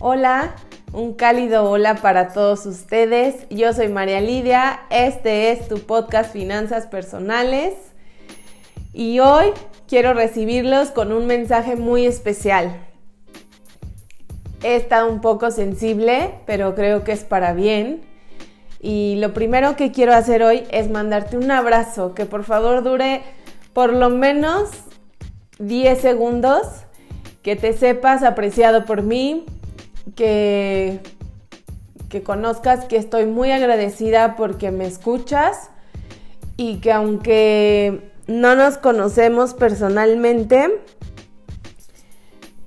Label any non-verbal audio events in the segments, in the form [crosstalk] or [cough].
Hola, un cálido hola para todos ustedes. Yo soy María Lidia, este es tu podcast Finanzas Personales y hoy quiero recibirlos con un mensaje muy especial. He estado un poco sensible, pero creo que es para bien. Y lo primero que quiero hacer hoy es mandarte un abrazo que por favor dure por lo menos 10 segundos, que te sepas apreciado por mí, que, que conozcas que estoy muy agradecida porque me escuchas y que aunque no nos conocemos personalmente,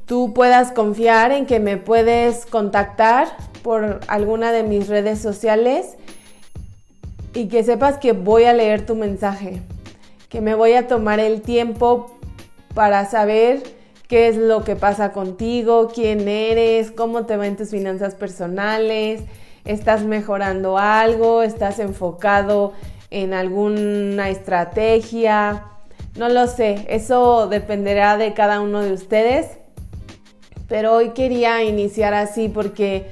tú puedas confiar en que me puedes contactar por alguna de mis redes sociales y que sepas que voy a leer tu mensaje, que me voy a tomar el tiempo para saber qué es lo que pasa contigo, quién eres, cómo te van tus finanzas personales, estás mejorando algo, estás enfocado en alguna estrategia, no lo sé, eso dependerá de cada uno de ustedes, pero hoy quería iniciar así porque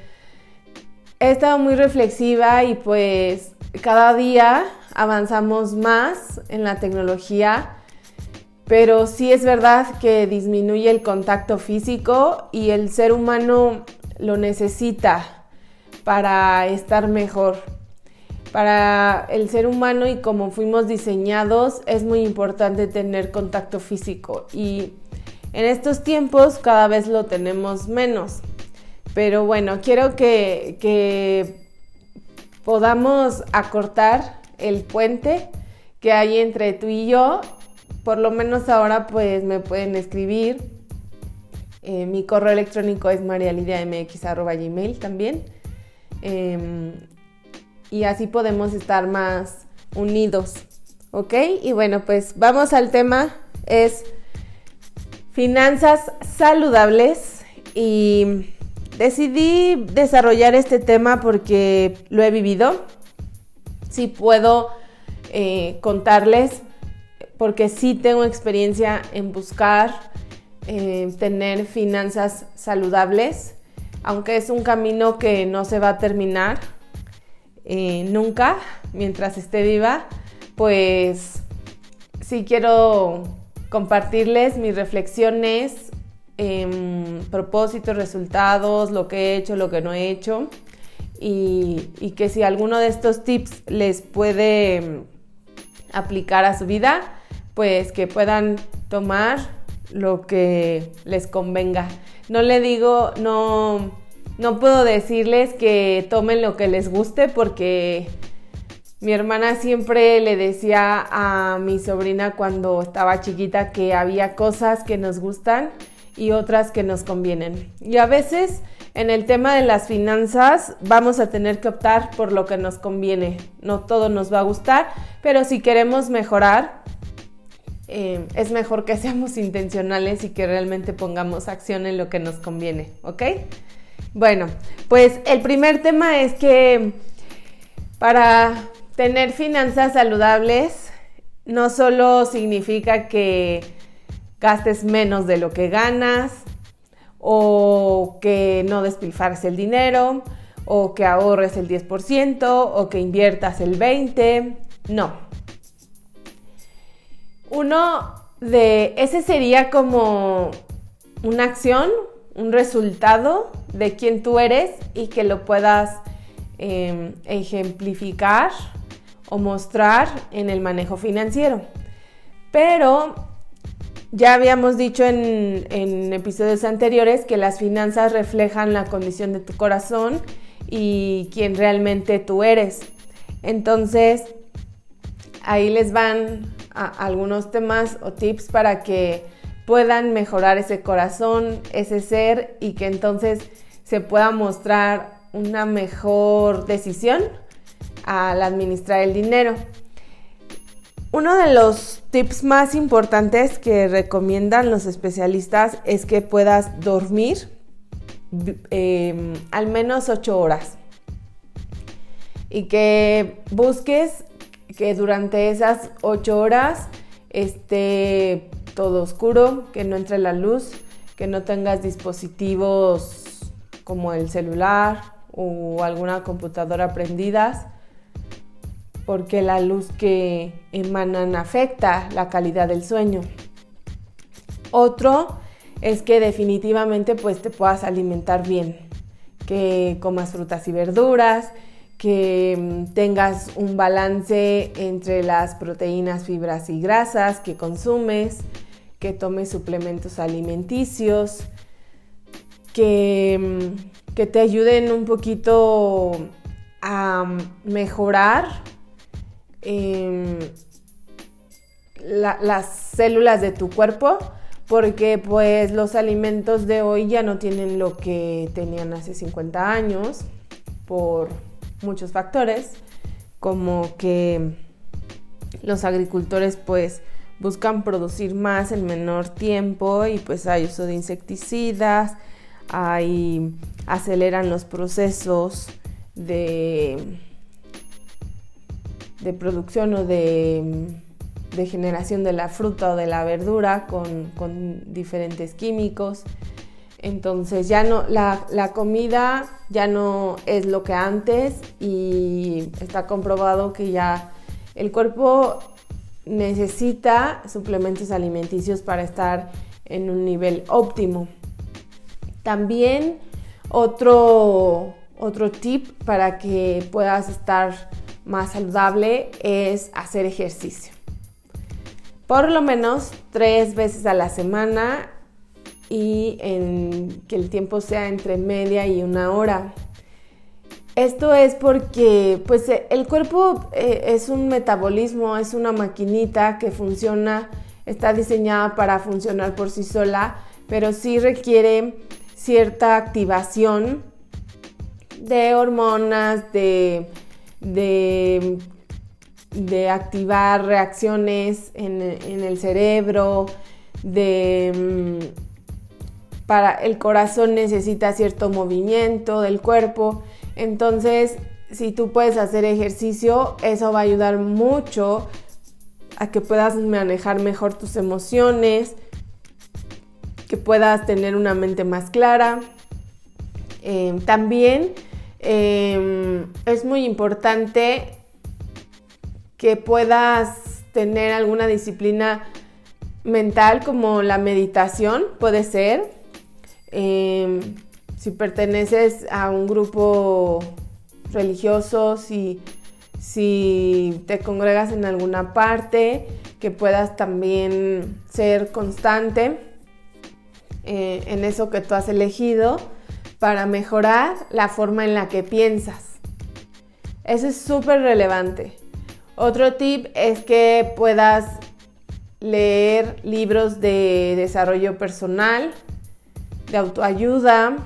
he estado muy reflexiva y pues cada día avanzamos más en la tecnología pero sí es verdad que disminuye el contacto físico y el ser humano lo necesita para estar mejor. Para el ser humano y como fuimos diseñados es muy importante tener contacto físico y en estos tiempos cada vez lo tenemos menos. Pero bueno, quiero que, que podamos acortar el puente que hay entre tú y yo por lo menos ahora pues me pueden escribir. Eh, mi correo electrónico es marialidiamx.gmail también. Em, y así podemos estar más unidos. ¿Ok? Y bueno, pues vamos al tema. Es finanzas saludables. Y decidí desarrollar este tema porque lo he vivido. Si puedo eh, contarles porque sí tengo experiencia en buscar eh, tener finanzas saludables, aunque es un camino que no se va a terminar eh, nunca mientras esté viva, pues sí quiero compartirles mis reflexiones, em, propósitos, resultados, lo que he hecho, lo que no he hecho. Y, que si alguno de estos tips les puede em, aplicar a su vida, pues que puedan tomar lo que les convenga. No le digo, no, no puedo decirles que tomen lo que les guste porque mi hermana siempre le decía a mi sobrina cuando estaba chiquita que había cosas que nos gustan y otras que nos convienen. Y a veces en el tema de las finanzas vamos a tener que optar por lo que nos conviene. No todo nos va a gustar, pero si queremos mejorar, eh, es mejor que [laughs] seamos intencionales y que realmente pongamos acción en lo que nos conviene, ¿ok? Bueno, pues el primer tema es que para tener finanzas saludables no solo significa que gastes menos de lo que ganas o que no despilfarres el dinero o que ahorres el 10% o que inviertas el 20%, no uno de ese sería como una acción, un resultado de quién tú eres y que lo puedas em, ejemplificar o mostrar en el manejo financiero. Pero ya habíamos dicho en, en, episodios anteriores que las finanzas reflejan la condición de tu corazón y quién realmente tú eres. Entonces, ahí les van algunos temas o tips para que puedan mejorar ese corazón, ese ser y que entonces se pueda mostrar una mejor decisión al administrar el dinero. Uno de los tips más importantes que recomiendan los especialistas es que puedas dormir em, al menos 8 horas y que busques que durante esas ocho horas esté todo oscuro, que no entre la luz, que no tengas dispositivos como el celular o alguna computadora prendidas, porque la luz que emanan afecta la calidad del sueño. Otro es que definitivamente pues te puedas alimentar bien, que comas frutas y verduras, que mm, tengas un balance entre las proteínas, fibras y grasas que consumes, que tomes suplementos alimenticios, que, mm, que te ayuden un poquito a mm, mejorar em, las células de tu cuerpo porque pues los alimentos de hoy ya no tienen lo que tenían hace 50 años por muchos factores, como que los agricultores pues buscan producir más en menor tiempo y pues hay uso de insecticidas, hay aceleran los procesos de, de producción o de de generación de la fruta o de la verdura con, diferentes químicos. Entonces ya no, la, la, comida ya no es lo que antes y está comprobado que ya el cuerpo necesita suplementos alimenticios para estar en un nivel óptimo. También otro, otro tip para que puedas estar más saludable es hacer ejercicio por lo menos tres veces a la semana y en que el tiempo sea entre media y una hora. Esto es porque pues el cuerpo eh, es un metabolismo, es una maquinita que funciona, está diseñada para funcionar por sí sola, pero sí requiere cierta activación de hormonas, de, de de activar reacciones en, el cerebro, de mm, para el corazón necesita cierto movimiento del cuerpo. Entonces, si tú puedes hacer ejercicio, eso va a ayudar mucho a que puedas manejar mejor tus emociones, que puedas tener una mente más clara. Eh, también eh, es muy importante que puedas tener alguna disciplina mental como la meditación, puede ser. Em, si perteneces a un grupo religioso, si, si te congregas en alguna parte, que puedas también ser constante eh, en eso que tú has elegido para mejorar la forma en la que piensas. Eso es súper relevante. Otro tip es que puedas leer libros de desarrollo personal, de autoayuda,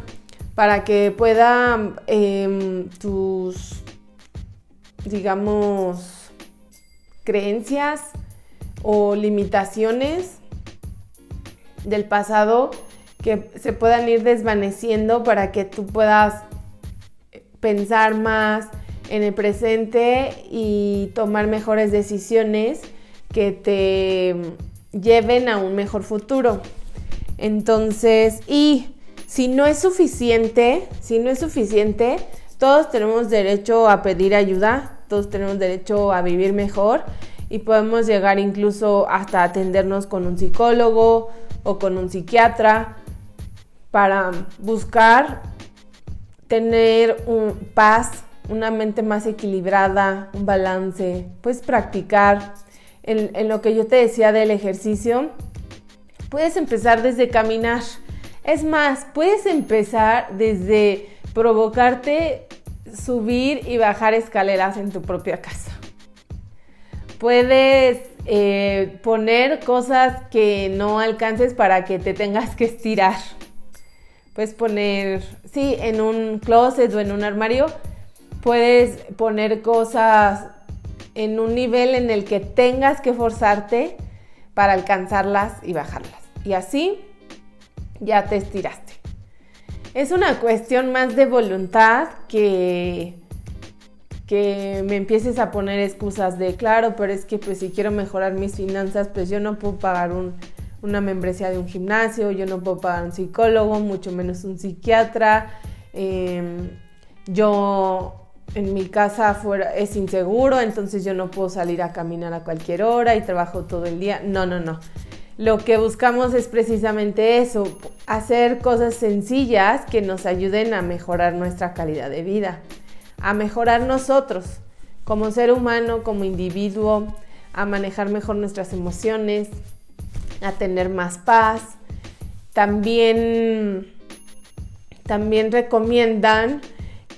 para que puedan em, tus, digamos, creencias o limitaciones del pasado que se puedan ir desvaneciendo para que tú puedas pensar más, en el presente y tomar mejores decisiones que te lleven a un mejor futuro. Entonces, y si no es suficiente, si no es suficiente, todos tenemos derecho a pedir ayuda, todos tenemos derecho a vivir mejor y podemos llegar incluso hasta atendernos con un psicólogo o con un psiquiatra para buscar tener un paz una mente más equilibrada, un balance, puedes practicar. En, lo que yo te decía del ejercicio, puedes empezar desde caminar. Es más, puedes empezar desde provocarte subir y bajar escaleras en tu propia casa. Puedes eh, poner cosas que no alcances para que te tengas que estirar. Puedes poner, sí, en un closet o en un armario, puedes poner cosas en un nivel en el que tengas que forzarte para alcanzarlas y bajarlas. Y así ya te estiraste. Es una cuestión más de voluntad que que me empieces a poner excusas de claro, pero es que pues si quiero mejorar mis finanzas, pues yo no puedo pagar una membresía de un gimnasio, yo no puedo pagar un psicólogo, mucho menos un psiquiatra, em, yo en mi casa afuera es inseguro, entonces yo no puedo salir a caminar a cualquier hora y trabajo todo el día. No, no, no. Lo que buscamos es precisamente eso, hacer cosas sencillas que nos ayuden a mejorar nuestra calidad de vida, a mejorar nosotros como ser humano, como individuo, a manejar mejor nuestras emociones, a tener más paz. También, también recomiendan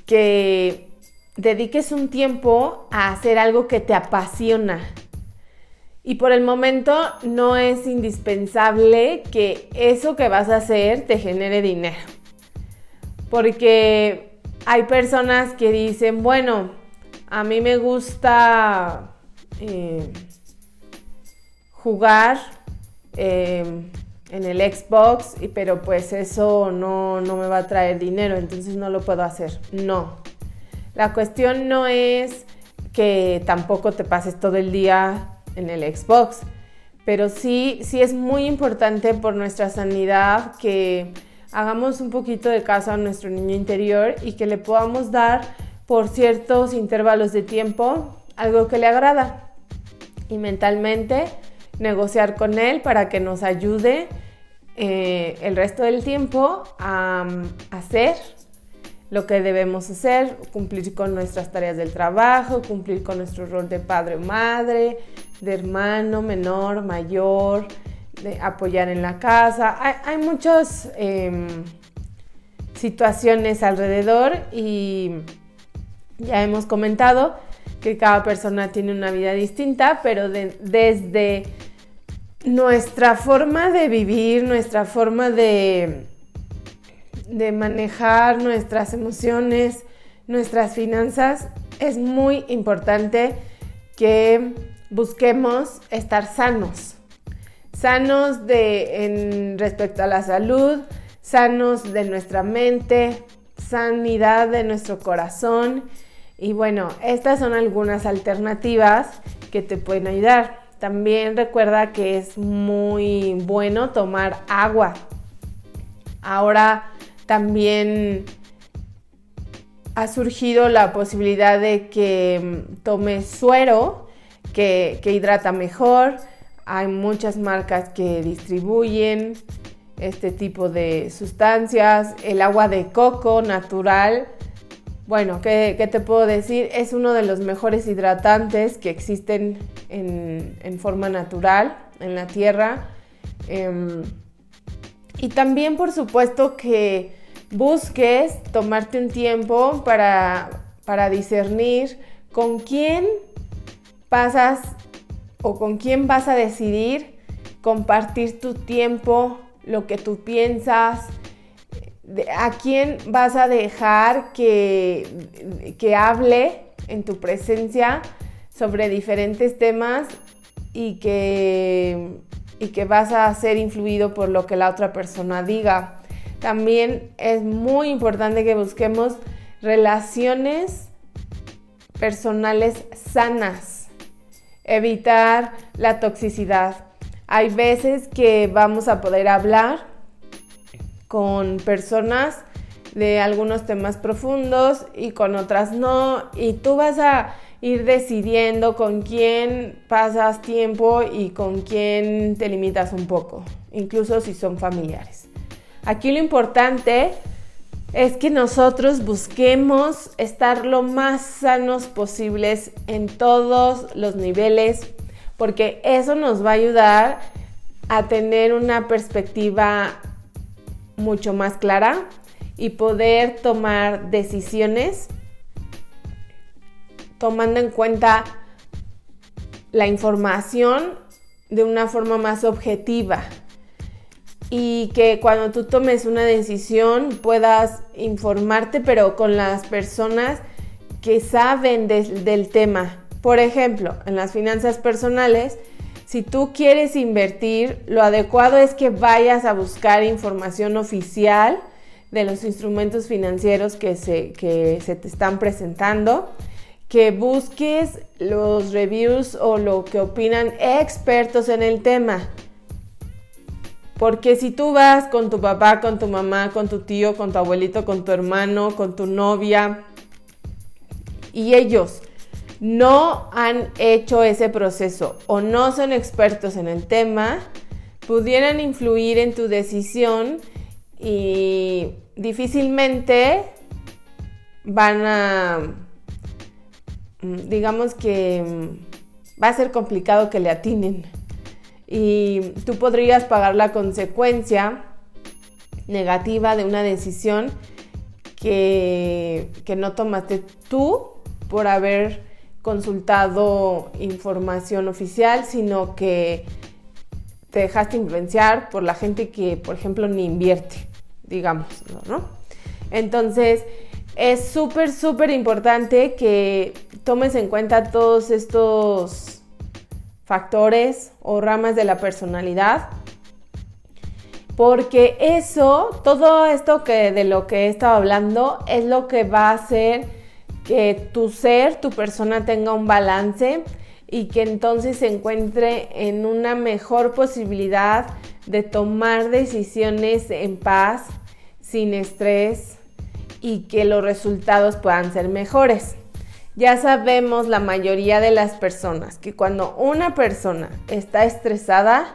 que dediques un tiempo a hacer algo que te apasiona. Y por el momento no es indispensable que eso que vas a hacer te genere dinero. Porque hay personas que dicen, bueno, a mí me gusta eh, jugar em, en el Xbox, pero pues eso no, no me va a traer dinero, entonces no lo puedo hacer. No. La cuestión no es que tampoco te pases todo el día en el Xbox, pero sí, sí es muy importante por nuestra sanidad que hagamos un poquito de caso a nuestro niño interior y que le podamos dar por ciertos intervalos de tiempo algo que le agrada. Y mentalmente negociar con él para que nos ayude eh, el resto del tiempo a, hacer lo que debemos hacer, cumplir con nuestras tareas del trabajo, cumplir con nuestro rol de padre o madre, de hermano, menor, mayor, apoyar en la casa. Hay, muchas em, situaciones alrededor y ya hemos comentado que cada persona tiene una vida distinta, pero desde nuestra forma de vivir, nuestra forma de, de manejar nuestras emociones, nuestras finanzas, es muy importante que busquemos estar sanos. Sanos de, en, respecto a la salud, sanos de nuestra mente, sanidad de nuestro corazón y bueno, estas son algunas alternativas que te pueden ayudar. También recuerda que es muy bueno tomar agua. Ahora también ha surgido la posibilidad de que mm, tomes suero, que, que hidrata mejor. Hay muchas marcas que distribuyen este tipo de sustancias. El agua de coco natural bueno, ¿qué, te puedo decir? Es uno de los mejores hidratantes que existen en, forma natural en la tierra. Em, y también, por supuesto, que busques tomarte un tiempo para, para discernir con quién pasas o con quién vas a decidir compartir tu tiempo, lo que tú piensas, a quién vas a dejar que, que hable en tu presencia sobre diferentes temas y que, y que vas a ser influido por lo que la otra persona diga. También es muy importante que busquemos relaciones personales sanas, evitar la toxicidad. Hay veces que vamos a poder hablar con personas de algunos temas profundos y con otras no. Y tú vas a ir decidiendo con quién pasas tiempo y con quién te limitas un poco, incluso si son familiares. Aquí lo importante es que nosotros busquemos estar lo más sanos posibles en todos los niveles, porque eso nos va a ayudar a tener una perspectiva mucho más clara y poder tomar decisiones tomando en cuenta la información de una forma más objetiva y que cuando tú tomes una decisión puedas informarte pero con las personas que saben del tema. Por ejemplo, en las finanzas personales, si tú quieres invertir, lo adecuado es que vayas a buscar información oficial de los instrumentos financieros que se, te están presentando, que busques los reviews o lo que opinan expertos en el tema. Porque si tú vas con tu papá, con tu mamá, con tu tío, con tu abuelito, con tu hermano, con tu novia, y ellos no han hecho ese proceso o no son expertos en el tema, pudieran influir en tu decisión y difícilmente van a, mm, digamos que mm, va a ser complicado que le atinen y tú podrías pagar la consecuencia negativa de una decisión que, que no tomaste tú por haber consultado información oficial, sino que te dejaste influenciar por la gente que, por ejemplo, ni invierte, digamos, ¿no? Entonces, es súper, súper importante que tomes en cuenta todos estos factores o ramas de la personalidad. Porque eso, todo esto que de lo que he estado hablando, es lo que va a hacer que tu ser, tu persona tenga un balance y que entonces se encuentre en una mejor posibilidad de tomar decisiones en paz, sin estrés y que los resultados puedan ser mejores. Ya sabemos la mayoría de las personas que cuando una persona está estresada,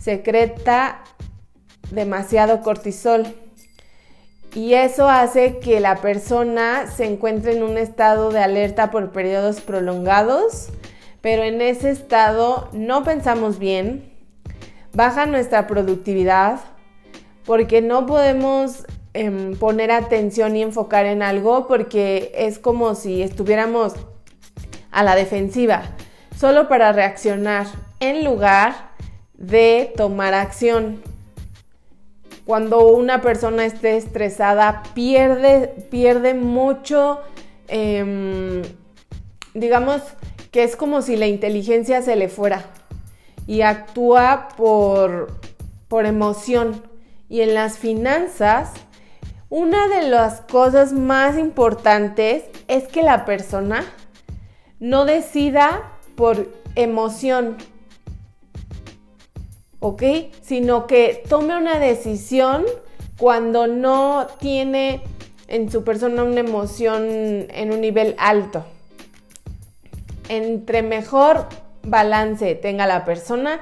secreta demasiado cortisol. Y eso hace que la persona se encuentre en un estado de alerta por periodos prolongados, pero en ese estado no pensamos bien, baja nuestra productividad, porque no podemos Em, poner atención y enfocar en algo porque es como si estuviéramos a la defensiva, solo para reaccionar en lugar de tomar acción. Cuando una persona esté estresada, pierde, pierde mucho, em, digamos que es como si la inteligencia se le fuera y actúa por, por emoción. Y en las finanzas, una de las cosas más importantes es que la persona no decida por emoción, ¿ok? Sino que tome una decisión cuando no tiene en su persona una emoción en un nivel alto. Entre mejor balance tenga la persona,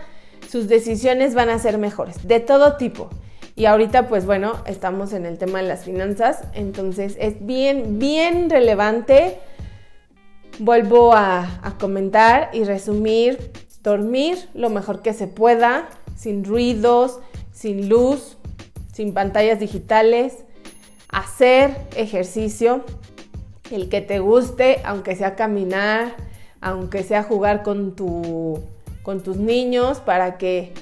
sus decisiones van a ser mejores, de todo tipo. Y ahorita, pues bueno, estamos en el tema de las finanzas, entonces es bien, bien relevante. Vuelvo a, comentar y resumir, dormir lo mejor que se pueda, sin ruidos, sin luz, sin pantallas digitales, hacer ejercicio, el que te guste, aunque sea caminar, aunque sea jugar con, tu, con tus niños para que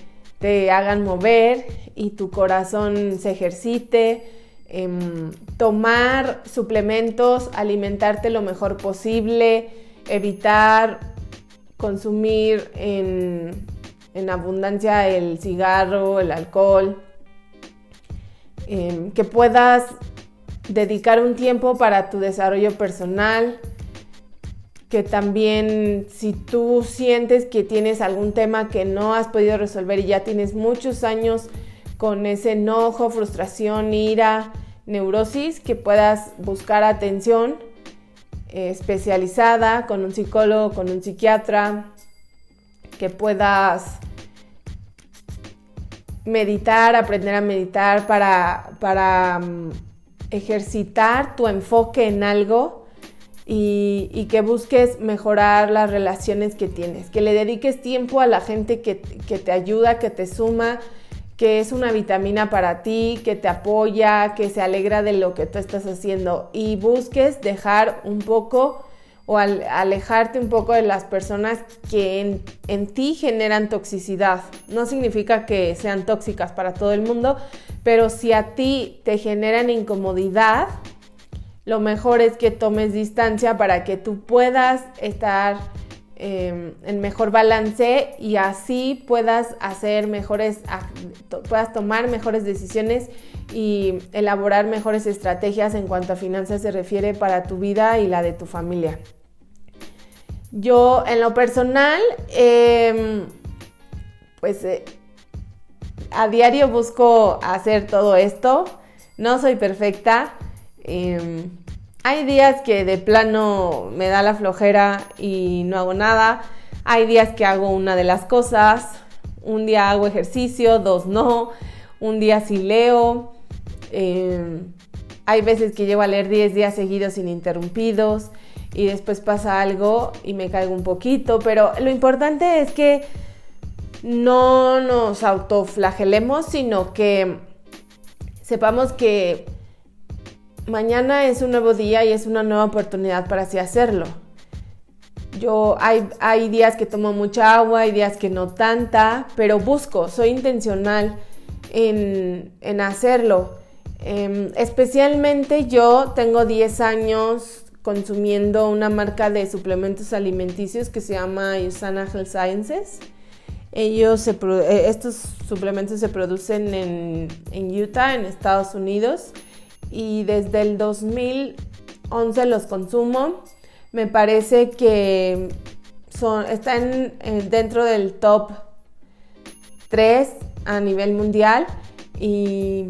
te hagan mover y tu corazón se ejercite, em, tomar suplementos, alimentarte lo mejor posible, evitar consumir en, abundancia el cigarro, el alcohol, em, que puedas dedicar un tiempo para tu desarrollo personal, que también si tú sientes que tienes algún tema que no has podido resolver y ya tienes muchos años con ese enojo, frustración, ira, neurosis, que puedas buscar atención eh, especializada con un psicólogo, con un psiquiatra, que puedas meditar, aprender a meditar para, para mm, ejercitar tu enfoque en algo y, que busques mejorar las relaciones que tienes, que le dediques tiempo a la gente que, te ayuda, que te suma, que es una vitamina para ti, que te apoya, que se alegra de lo que tú estás haciendo y busques dejar un poco o alejarte un poco de las personas que en, ti generan toxicidad. No significa que sean tóxicas para todo el mundo, pero si a ti te generan incomodidad, lo mejor es que tomes distancia para que tú puedas estar em, en mejor balance y así puedas hacer mejores, puedas tomar mejores decisiones y elaborar mejores estrategias en cuanto a finanzas se refiere para tu vida y la de tu familia. Yo en lo personal, em, pues eh, a diario busco hacer todo esto. No soy perfecta. Em, hay días que de plano me da la flojera y no hago nada. Hay días que hago una de las cosas. Un día hago ejercicio, dos no. Un día sí leo. Em, hay veces que llevo a leer 10 días seguidos ininterrumpidos y después pasa algo y me caigo un poquito, pero lo importante es que no nos autoflagelemos, sino que sepamos que mañana es un nuevo día y es una nueva oportunidad para así hacerlo. Yo hay, hay días que tomo mucha agua, hay días que no tanta, pero busco, soy intencional en, en hacerlo. Em, especialmente yo tengo 10 años consumiendo una marca de suplementos alimenticios que se llama Usana Health Sciences. Ellos eh, estos suplementos se producen en, en, Utah, en Estados Unidos, y desde el 2011 los consumo. Me parece que son, están dentro del top 3 a nivel mundial y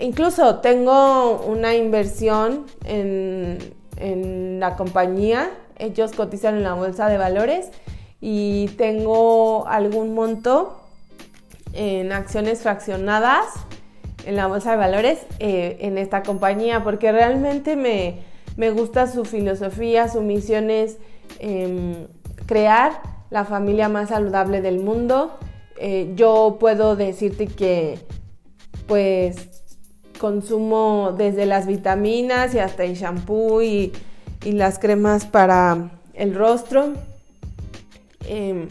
incluso tengo una inversión en, en la compañía. Ellos cotizan en la bolsa de valores y tengo algún monto en acciones fraccionadas en la bolsa de valores eh, en esta compañía porque realmente me, gusta su filosofía, su misión es em, crear la familia más saludable del mundo. Eh, yo puedo decirte que pues consumo desde las vitaminas y hasta el shampoo y las cremas para el rostro. Em,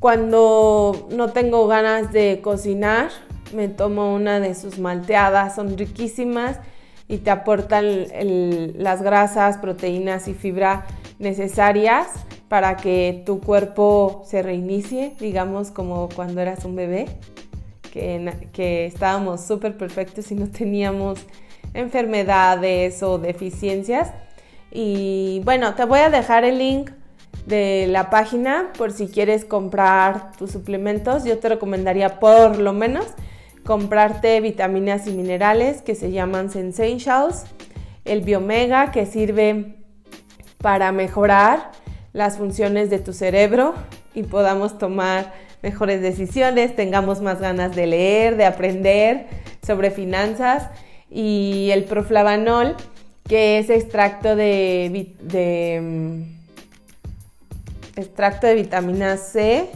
cuando no tengo ganas de cocinar, me tomo una de sus malteadas, son riquísimas y te aportan las grasas, proteínas y fibra necesarias para que tu cuerpo se reinicie, digamos como cuando eras un bebé, que, que estábamos súper perfectos y no teníamos enfermedades o deficiencias. Y bueno, te voy a dejar el link de la página por si quieres comprar tus suplementos. Yo te recomendaría por lo menos comprarte vitaminas y minerales que se llaman Sensatials, el Biomega que sirve para mejorar las funciones de tu cerebro y podamos tomar mejores decisiones, tengamos más ganas de leer, de aprender sobre finanzas. Y el proflavanol que es extracto de, de mm, extracto de vitamina C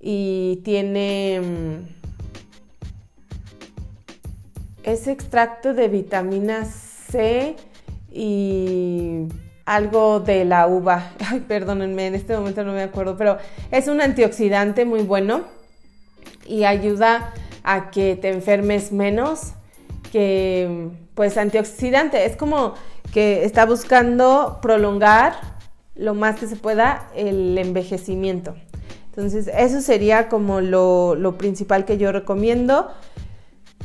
y tiene... Es extracto de vitamina C y algo de la uva. [laughs] Ay, perdónenme, en este momento no me acuerdo, pero es un antioxidante muy bueno y ayuda a que te enfermes menos que pues antioxidante. Es como que está buscando prolongar lo más que se pueda el envejecimiento. Entonces, eso sería como lo, principal que yo recomiendo.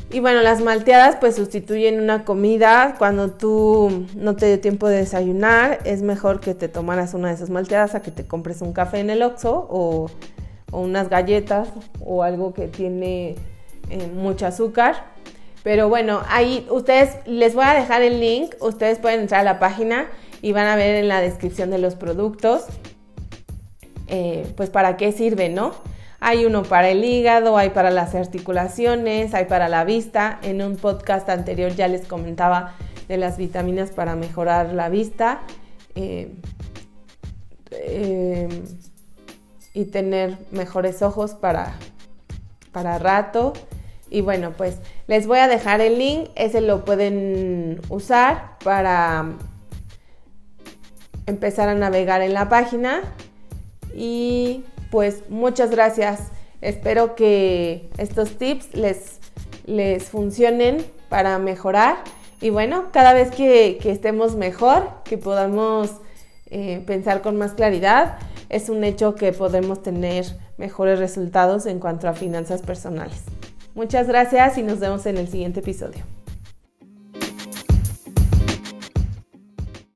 Y bueno, las malteadas pues sustituyen una comida. Cuando tú no te dio tiempo de desayunar, es mejor que te tomaras una de esas malteadas a que te compres un café en el Oxxo o, unas galletas o algo que tiene eh, mucho azúcar. Pero bueno, ahí ustedes les voy a dejar el link. Ustedes pueden entrar a la página y van a ver en la descripción de los productos, eh, pues para qué sirve, ¿no? Hay uno para el hígado, hay para las articulaciones, hay para la vista. En un podcast anterior ya les comentaba de las vitaminas para mejorar la vista eh, eh, y tener mejores ojos para, para rato. Y bueno, pues les voy a dejar el link, ese lo pueden usar para empezar a navegar en la página y pues muchas gracias. Espero que estos tips les, les funcionen para mejorar y bueno, cada vez que, estemos mejor, que podamos eh, pensar con más claridad, es un hecho que podemos tener mejores resultados en cuanto a finanzas personales. Muchas gracias y nos vemos en el siguiente episodio.